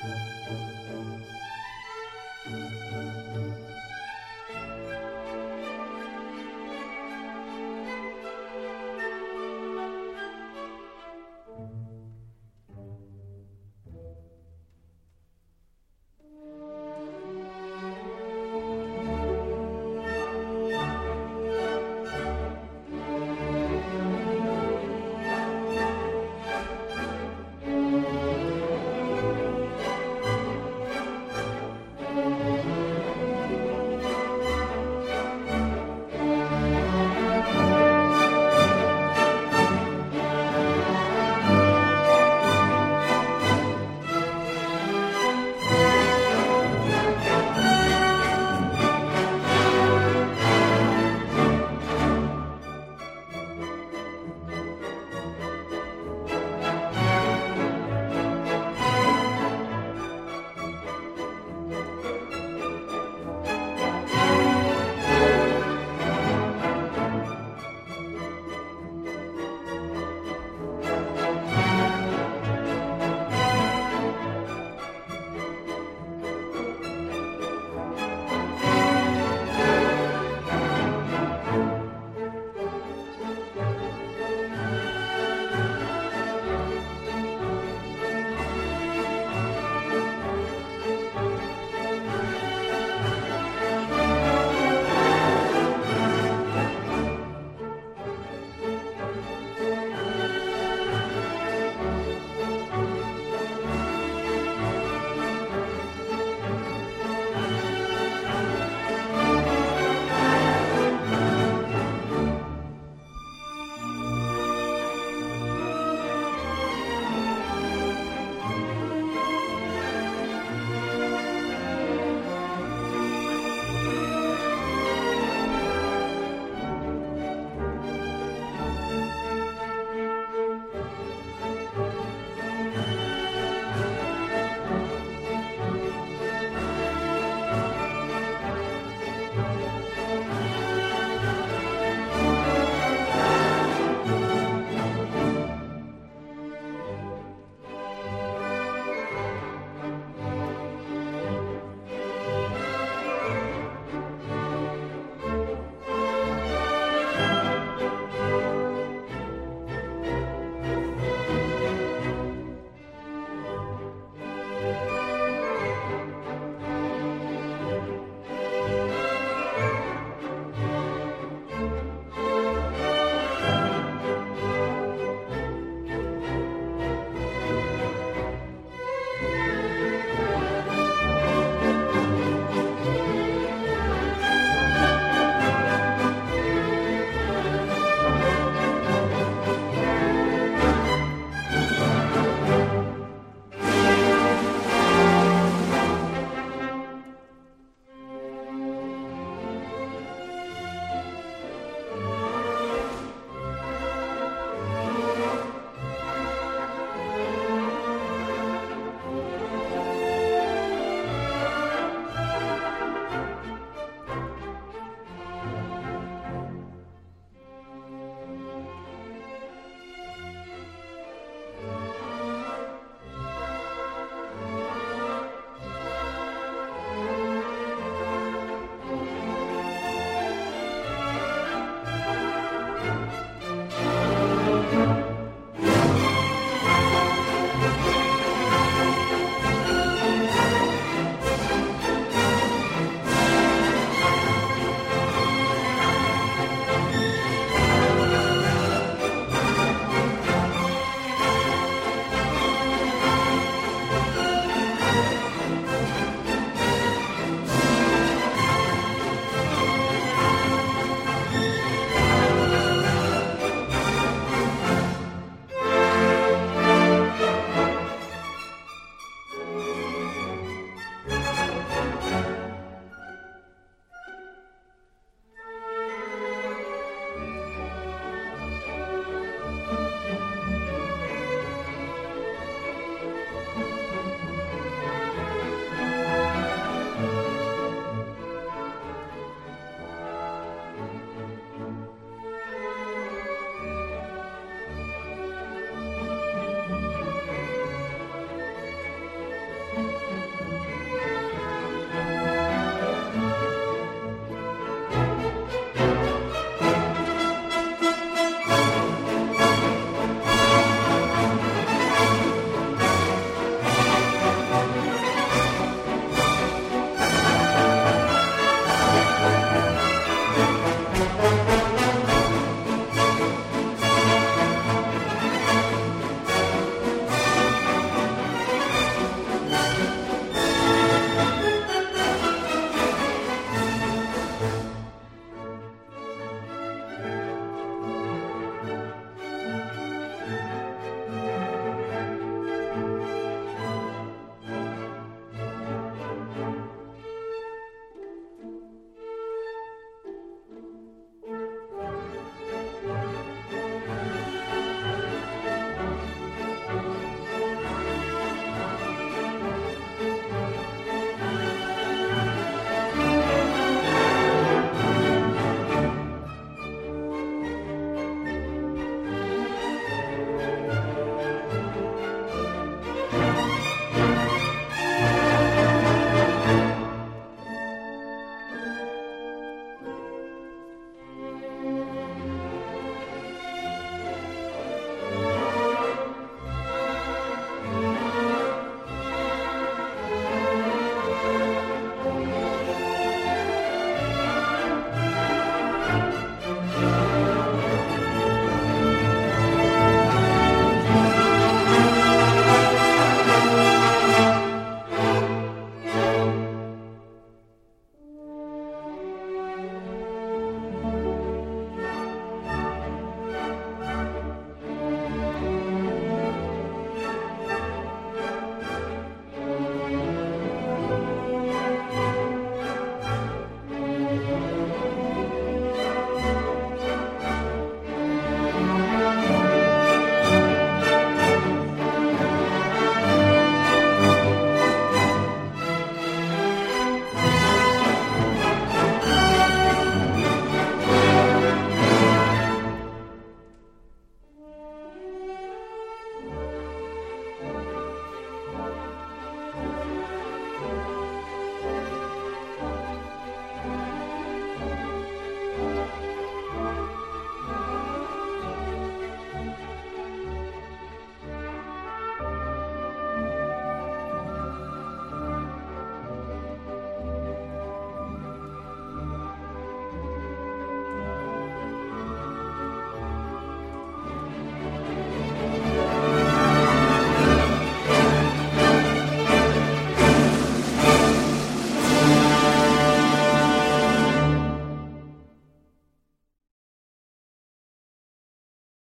Música